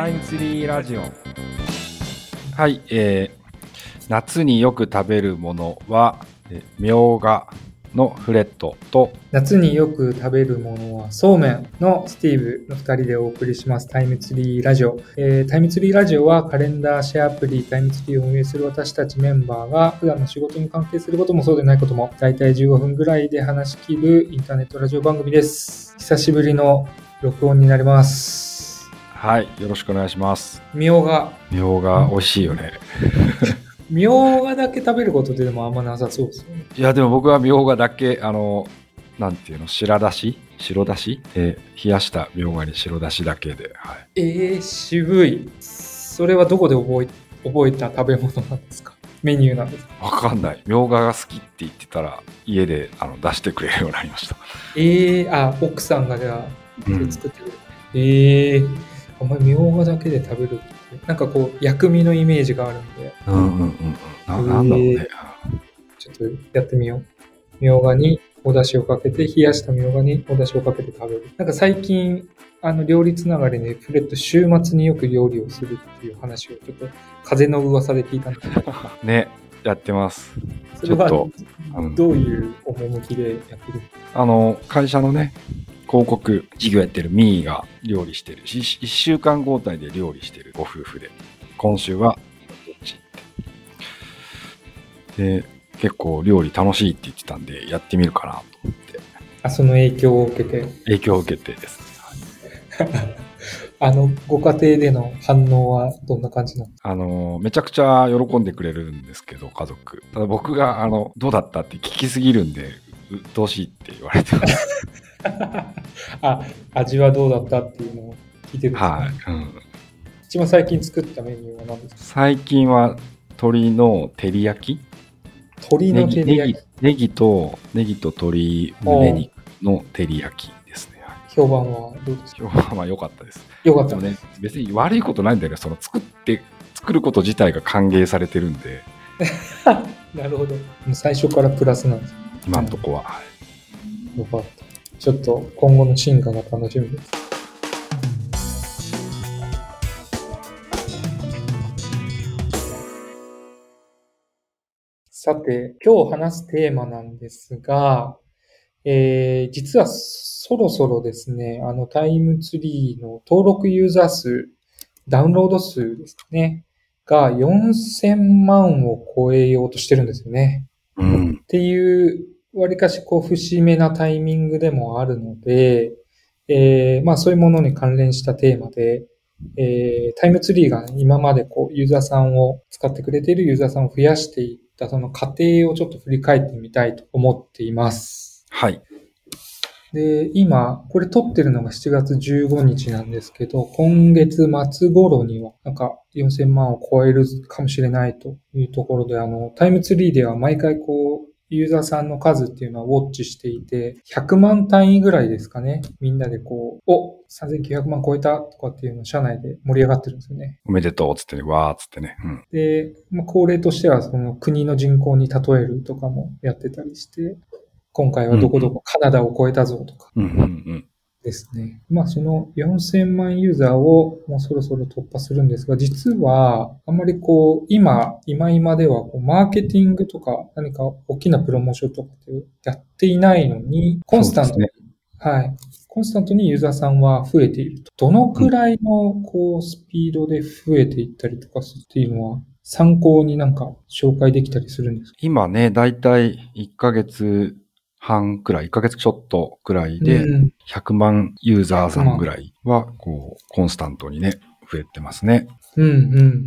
タイムツリーラジオ。はい、えー、夏によく食べるものは、えーみょうがのフレットと、夏によく食べるものはそうめんのスティーブの2人でお送りします。タイムツリーラジオ、えータイムツリーラジオはカレンダーシェアアプリタイムツリーを運営する私たちメンバーが普段の仕事に関係することもそうでないことも大体15分ぐらいで話し切るインターネットラジオ番組です。久しぶりの録音になりますはい、よろしくお願いします。みょうがみょうが美味しいよね。みょうがだけ食べることってでもあんまなさそうですよねいや、でも僕はみょうがだけ、あの、なんていうの、白だし？白だし？えー冷やしたみょうがに白だしだけで、はい。えー、渋いそれはどこで覚え覚えた食べ物なんですか？メニューなんですか？わかんない。みょうがが好きって言ってたら、家であの出してくれるようになりました。えー、あ、奥さんがじゃあ、うん作ってくれる。えー、あんまりみょうがだけで食べるって、なんかこう、薬味のイメージがあるんで、うんうんうんうん。ななんだろうね。ちょっとやってみよう。みょうがにお出汁をかけて、冷やしたみょうがにお出汁をかけて食べる。なんか最近、あの、料理つながりで、フレット週末によく料理をするっていう話をちょっと、風の噂で聞いたんですけど、ね、やってます。それはどういう趣でやってるあの、会社のね、広告事業やってるミーが料理してる。し一週間交代で料理してるご夫婦で、今週はどっち？って。で、結構料理楽しいって言ってたんで、やってみるかなと思って、あ、その影響を受けて、影響を受けてですね。あの、ご家庭での反応はどんな感じなの？あの、めちゃくちゃ喜んでくれるんですけど、家族。ただ僕が、あの、どうだったって聞きすぎるんで、鬱陶しいって言われてます。あ、味はどうだったっていうのを聞いてるんですか、はい。うん一番最近作ったメニューは何ですか？最近は鶏の照り焼き？鶏の照り焼き。ネギと、ネギと鶏胸肉の照り焼きですね。はい評判はどうですか？今日はまあ良かったです。よかったね、別に悪いことないんだよね。その作って、作ること自体が歓迎されてるんで、なるほど。もう最初からプラスなんです。今んとこは。はいよかった。ちょっと今後の進化が楽しみです。さて、今日話すテーマなんですが、えー、実はそろそろですね、あのタイムツリーの登録ユーザー数、ダウンロード数ですね、が4000万を超えようとしてるんですよね。うん。っていう、わりかしこう節目なタイミングでもあるので、えーまあそういうものに関連したテーマで、えータイムツリーが今までこうユーザーさんを使ってくれているユーザーさんを増やしていったその過程をちょっと振り返ってみたいと思っています。はい。で、今、これ撮ってるのが7月15日なんですけど、今月末頃には、なんか4000万を超えるかもしれないというところで、あの、タイムツリーでは毎回こう、ユーザーさんの数っていうのはウォッチしていて、100万単位ぐらいですかね。みんなでこう、お !3900 万超えたとかっていうのを社内で盛り上がってるんですよね。おめでとうっつってね、わーっつってね。うん。で、まあ、恒例としてはその国の人口に例えるとかもやってたりして、今回はどこどこカナダを超えたぞとか、うんうんうん。ですね。まあその4000万ユーザーをもうそろそろ突破するんですが、実はあんまりこう今、今今ではこうマーケティングとか何か大きなプロモーションとかってやっていないのに、コンスタントに、そうですはい。コンスタントにユーザーさんは増えていると。どのくらいのこうスピードで増えていったりとかっていうのは参考になんか紹介できたりするんですか？今ね、だいたい1ヶ月半くらい、1ヶ月ちょっとくらいで、うん100万ユーザーさんぐらいは、こう、コンスタントにね、増えてますね。うんうんう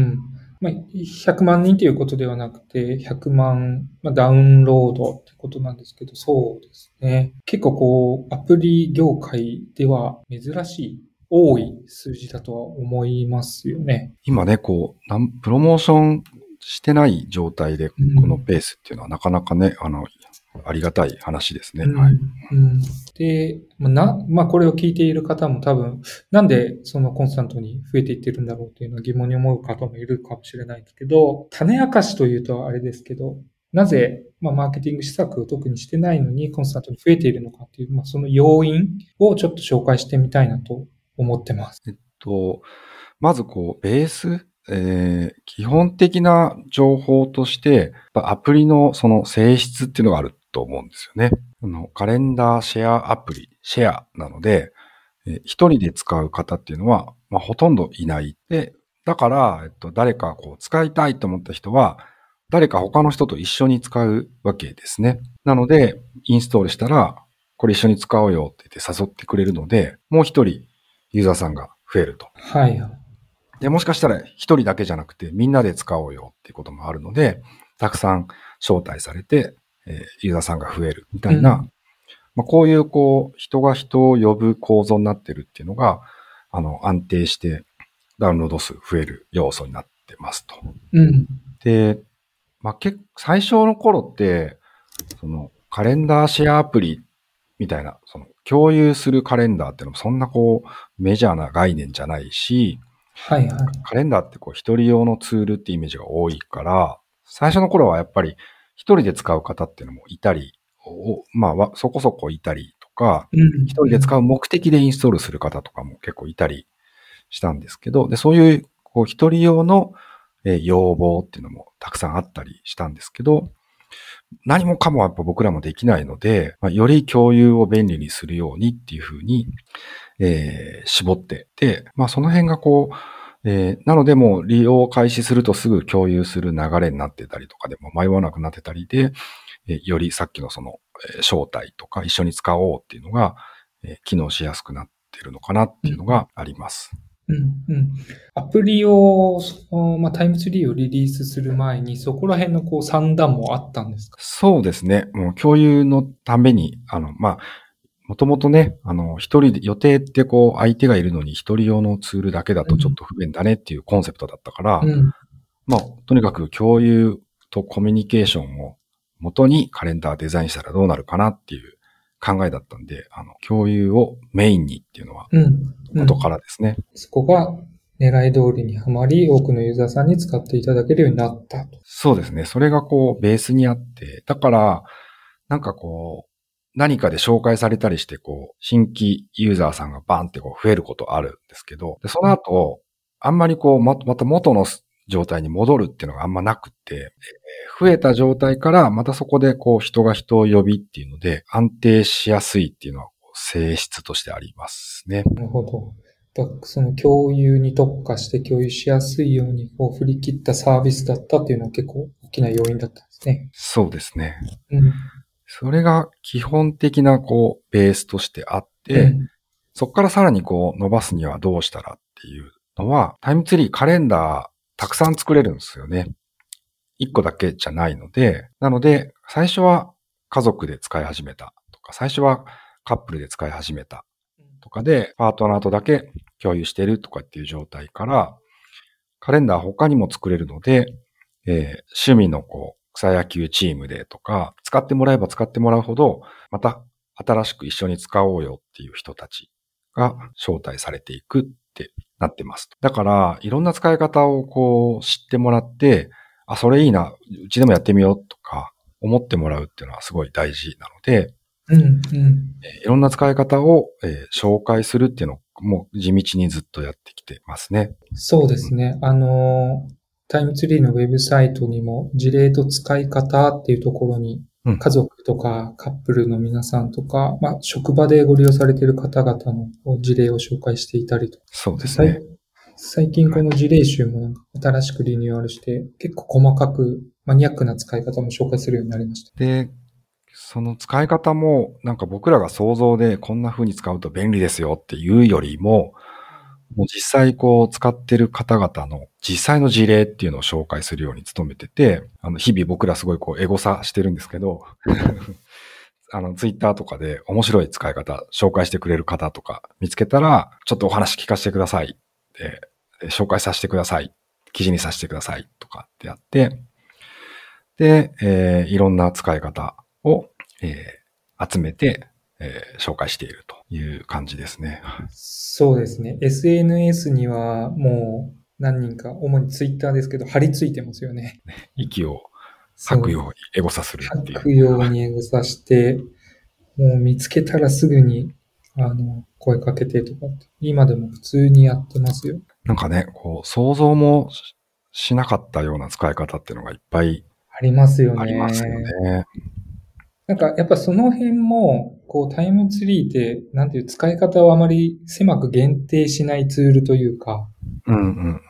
ん。まあ、100万人ということではなくて、100万、まあ、ダウンロードってことなんですけど、そうですね。結構こう、アプリ業界では珍しい、多い数字だとは思いますよね。今ね、こう、プロモーションしてない状態で、こうんのペースっていうのはなかなかね、あの、ありがたい話ですね。うんはい。うんで、まあな、まあ、これを聞いている方も多分、なんでそのコンスタントに増えていってるんだろうっていうのは疑問に思う方もいるかもしれないんですけど、種明かしというとあれですけど、なぜ、まあ、マーケティング施策を特にしてないのにコンスタントに増えているのかっていう、まあ、その要因をちょっと紹介してみたいなと思ってます。えっと、まずこう、ベース、えー基本的な情報として、アプリのその性質っていうのがあると思うんですよね。あのカレンダーシェアアプリ、シェアなので、えー一人で使う方っていうのは、まあ、ほとんどいない。で、だから、えっと、誰かこう使いたいと思った人は、誰か他の人と一緒に使うわけですね。なので、インストールしたら、これ一緒に使おうよって言って誘ってくれるので、もう一人ユーザーさんが増えると。はいはい。で、もしかしたら一人だけじゃなくてみんなで使おうよっていうこともあるので、たくさん招待されて、えーユーザーさんが増えるみたいな、うんまあ、こういうこう、人が人を呼ぶ構造になってるっていうのが、あの、安定してダウンロード数増える要素になってますと。うん。で、まあ、結最初の頃って、そのカレンダーシェアアプリみたいな、その共有するカレンダーっていうのもそんなこうメジャーな概念じゃないし、はいはい。カレンダーってこう一人用のツールってイメージが多いから、最初の頃はやっぱり一人で使う方っていうのもいたり、おまあわそこそこいたりとか、うん。一人で使う目的でインストールする方とかも結構いたりしたんですけど、で、そういう、こう、一人用の、えー要望っていうのもたくさんあったりしたんですけど、何もかもやっぱ僕らもできないので、まあ、より共有を便利にするようにっていうふうに、えー絞ってて、まあその辺がこう、えーなのでもう利用を開始するとすぐ共有する流れになってたりとかでも迷わなくなってたりで、えーよりさっきのその、えー招待とか一緒に使おうっていうのが、えー機能しやすくなってるのかなっていうのがあります。うんうん。アプリを、そのまあ、タイムツリーをリリースする前に、そこら辺のこう算段もあったんですか？そうですね。もう共有のために、あの、まあ、もともとね、あの、一人で、予定ってこう、相手がいるのに一人用のツールだけだとちょっと不便だねっていうコンセプトだったから、うん。まあ、とにかく共有とコミュニケーションを元にカレンダーデザインしたらどうなるかなっていう考えだったんで、あの、共有をメインにっていうのは、うん。うん元からですね。そこが狙い通りにはまり、多くのユーザーさんに使っていただけるようになったと。そうですね。それがこう、ベースにあって、だから、なんかこう、何かで紹介されたりして、こう、新規ユーザーさんがバンってこう増えることあるんですけど、でその後、あんまりこう、ま、また元の状態に戻るっていうのがあんまなくって、えー増えた状態からまたそこでこう、人が人を呼びっていうので、安定しやすいっていうのは性質としてありますね。なるほど。だその共有に特化して共有しやすいようにこう振り切ったサービスだったっていうのは結構大きな要因だったんですね。そうですね。うん。それが基本的なこう、ベースとしてあって、うんそこからさらにこう伸ばすにはどうしたらっていうのは、タイムツリーカレンダーたくさん作れるんですよね。一個だけじゃないので、なので、最初は家族で使い始めたとか、最初はカップルで使い始めたとかで、パートナーとだけ共有してるとかっていう状態から、カレンダー他にも作れるので、えー趣味のこう、草野球チームでとか、使ってもらえば使ってもらうほど、また新しく一緒に使おうよっていう人たちが招待されていくってなってます。だから、いろんな使い方をこう知ってもらって、あ、それいいな、うちでもやってみようとか思ってもらうっていうのはすごい大事なので、うん。うん。えーいろんな使い方を、えー紹介するっていうのをもう地道にずっとやってきてますね。そうですね。あの、タイムツリーのウェブサイトにも事例と使い方っていうところにうん家族とかカップルの皆さんとか、まあ、職場でご利用されている方々の事例を紹介していたりとかそうですね。最近この事例集も新しくリニューアルして、結構細かくマニアックな使い方も紹介するようになりました。で、その使い方も、なんか僕らが想像でこんな風に使うと便利ですよっていうよりも、もう実際こう使ってる方々の実際の事例っていうのを紹介するように努めてて、あの日々僕らすごいこうエゴサしてるんですけど、あのツイッターとかで面白い使い方紹介してくれる方とか見つけたら、ちょっとお話聞かせてください。でで紹介させてください。記事にさせてくださいとかってやって、で、えーいろんな使い方を、えー集めて、えー紹介しているという感じですね。そうですね。SNS にはもう何人か、主にツイッターですけど、貼り付いてますよね。息を吐くようにエゴサするっていう。吐くようにエゴサして、もう見つけたらすぐに、あの、声かけてとかって、今でも普通にやってますよ。なんかね、こう、想像もししなかったような使い方っていうのがいっぱいありますよね。ありますよね。なんか、やっぱその辺も、こう、タイムツリーって、なんていう使い方をあまり狭く限定しないツールというか、うんうんうん。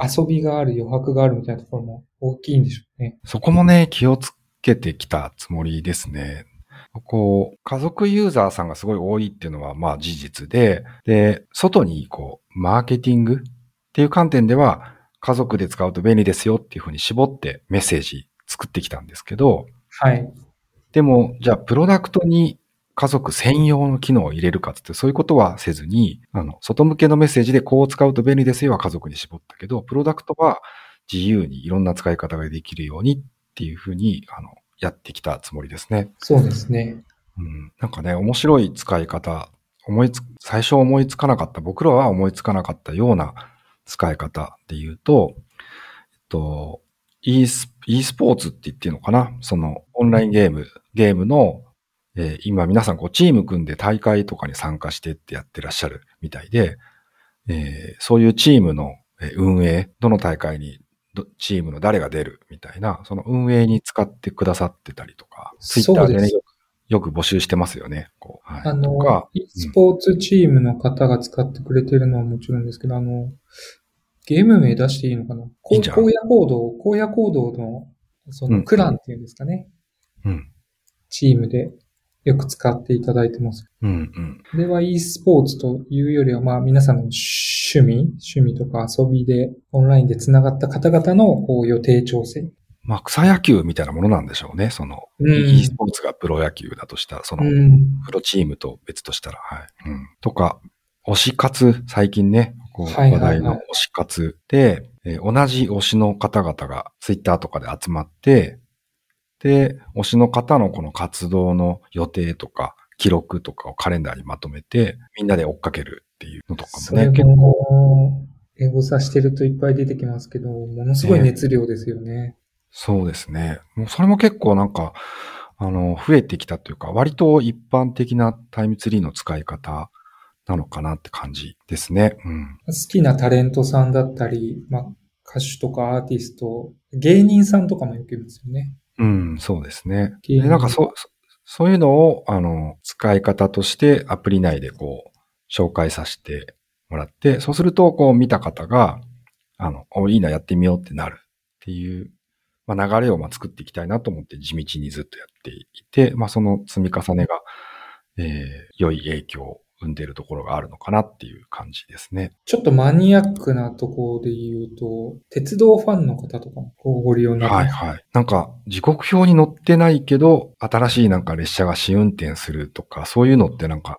遊びがある、余白があるみたいなところも大きいんでしょうね。そこもね、気をつけてきたつもりですね。こう、家族ユーザーさんがすごい多いっていうのはまあ事実で、で、外にこう、マーケティングっていう観点では、家族で使うと便利ですよっていうふうに絞ってメッセージ作ってきたんですけど、はい。でも、じゃあ、プロダクトに家族専用の機能を入れるかつって、そういうことはせずに、あの、外向けのメッセージでこう使うと便利ですよは家族に絞ったけど、プロダクトは自由にいろんな使い方ができるようにっていうふうに、あの、やってきたつもりですね。そうですね。うん。なんかね、面白い使い方、思いつ、最初思いつかなかった、僕らは思いつかなかったような使い方で言うと、えっと、e ス e スポーツって言っていいのかな？そのオンラインゲーム、ゲームの、えー今皆さんこうチーム組んで大会とかに参加してってやってらっしゃるみたいで、えーそういうチームのえー運営、どの大会にどチームの誰が出るみたいな、その運営に使ってくださってたりとか、ツイッターでね、そうですよ。くよく募集してますよね。こうはい、あの e スポーツチームの方が使ってくれてるのはもちろんですけど、あの、ゲーム名出していいのかな？荒野行動、荒野行動の、そうんのクランっていうんですかね？うん、チームでよく使っていただいてます。うん、うん。これは e スポーツというよりは、まあ皆さんの趣味、趣味とか遊びでオンラインで繋がった方々のこう予定調整。まあ、草野球みたいなものなんでしょうね。その、うん e スポーツがプロ野球だとしたら、その、うん。プロチームと別としたら、はい。うん。とか、推し活、最近ね、こう、話題の推し活で、えー同じ推しの方々がツイッターとかで集まって、で、推しの方のこの活動の予定とか、記録とかをカレンダーにまとめて、みんなで追っかけるっていうのとかもね、結構、も、英語さしてるといっぱい出てきますけど、ものすごい熱量ですよね。そうですね。もうそれも結構なんか、あの、増えてきたというか、割と一般的なタイムツリーの使い方なのかなって感じですね。うん。好きなタレントさんだったり、まあ、歌手とかアーティスト、芸人さんとかもよくいますよね。うん、そうですね。でなんかそう、そそういうのを、あの、使い方としてアプリ内でこう、紹介させてもらって、そうすると、こう見た方が、あの、おいいな、やってみようってなるっていう、まあ、流れをまあ作っていきたいなと思って地道にずっとやっていて、まあ、その積み重ねが、えー良い影響を生んでいるところがあるのかなっていう感じですね。ちょっとマニアックなところで言うと、鉄道ファンの方とかもご利用になってはい。はい。なんか、時刻表に載ってないけど、新しいなんか列車が試運転するとか、そういうのってなんか、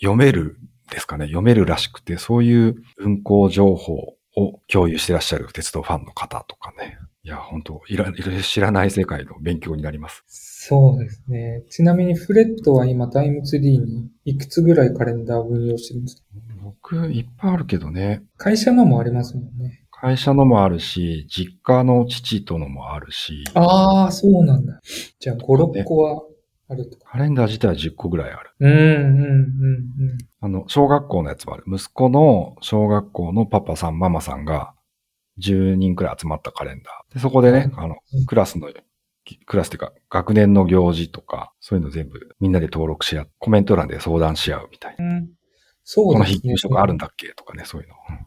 読めるですかね？読めるらしくて、そういう運行情報を共有してらっしゃる鉄道ファンの方とかね。いや、本当いら、いろ知らない世界の勉強になります。そうですね。ちなみにフレットは今タイムツリーにいくつぐらいカレンダーを運用してるんですか？僕、いっぱいあるけどね。会社のもありますもんね。会社のもあるし、実家の父とのもあるし、ああ、そうなんだ。じゃあ5、6個はあるとか。カレンダー自体は10個ぐらいある。うん、うん、うん、あの、小学校のやつもある。息子の小学校のパパさん、ママさんが10人くらい集まったカレンダー。で、そこでね、あのうん、クラスの、きクラスっていうか、学年の行事とか、そういうの全部みんなで登録し合う。コメント欄で相談し合うみたいな。うん。うん。そこのうですね。日給食あるんだっけとかね、そういうの。うん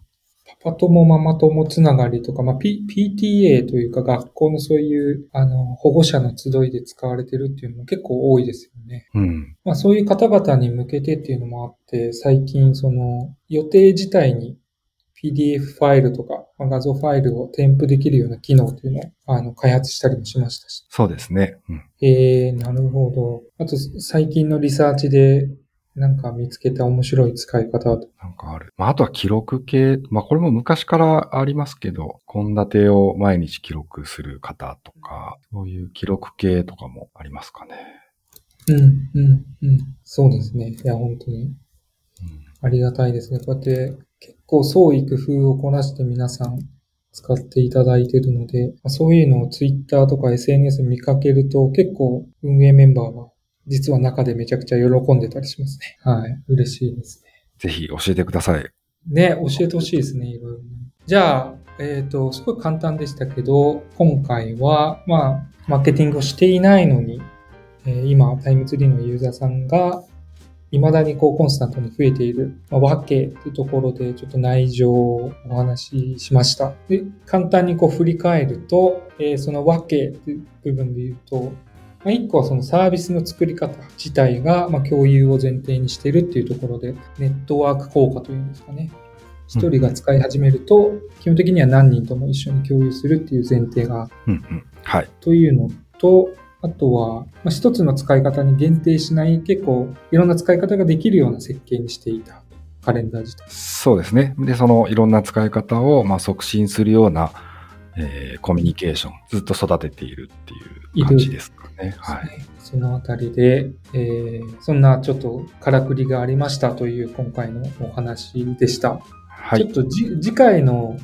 パパ友ママ友つながりとか、まあ、P、PTA というか学校のそういう、あの、保護者の集いで使われてるっていうのも結構多いですよね。うん。まあそういう方々に向けてっていうのもあって、最近その予定自体に PDF ファイルとか、まあ画像ファイルを添付できるような機能っていうのをあの開発したりもしましたし。そうですね。うん。えー、なるほど。あと最近のリサーチでなんか見つけた面白い使い方となんかある。まあ、あとは記録系。まあ、これも昔からありますけど、献立を毎日記録する方とか、そういう記録系とかもありますかね。うん、うん、うん。そうですね。いや、本当にうんありがたいですね。こうやって結構創意工夫をこなして皆さん使っていただいているので、まあそういうのを Twitter とか SNS 見かけると結構運営メンバーは実は中でめちゃくちゃ喜んでたりしますね。はい。嬉しいですね。ぜひ教えてください。ね、教えてほしいですね、いろいろね。じゃあ、えっ、と、すごい簡単でしたけど、今回は、まあ、マーケティングをしていないのに、えー今、タイムツリーのユーザーさんが、未だにこうコンスタントに増えている、まあ、わけというところでちょっと内情をお話ししました。で、簡単にこう振り返ると、えーそのわけという部分で言うと、まあ、一個はそのサービスの作り方自体が、まあ、共有を前提にしているっていうところで、ネットワーク効果というんですかね。一人が使い始めると、基本的には何人とも一緒に共有するっていう前提がうんうん。はい。というのと、あとは、まあ、一つの使い方に限定しない、結構いろんな使い方ができるような設計にしていたカレンダー自体。そうですね。で、そのいろんな使い方を、まあ、促進するような、えーコミュニケーション、ずっと育てているっていう感じですかね。はい。そのあたりで、えーそんなちょっとからくりがありましたという今回のお話でした。はい。ちょっとじ次回の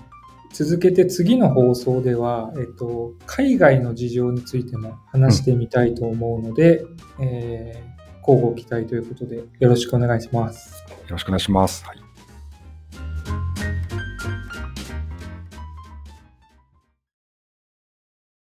続けて次の放送では、えっと、海外の事情についても話してみたいと思うので、えー、交互期待ということでよろしくお願いします。よろしくお願いします。はい。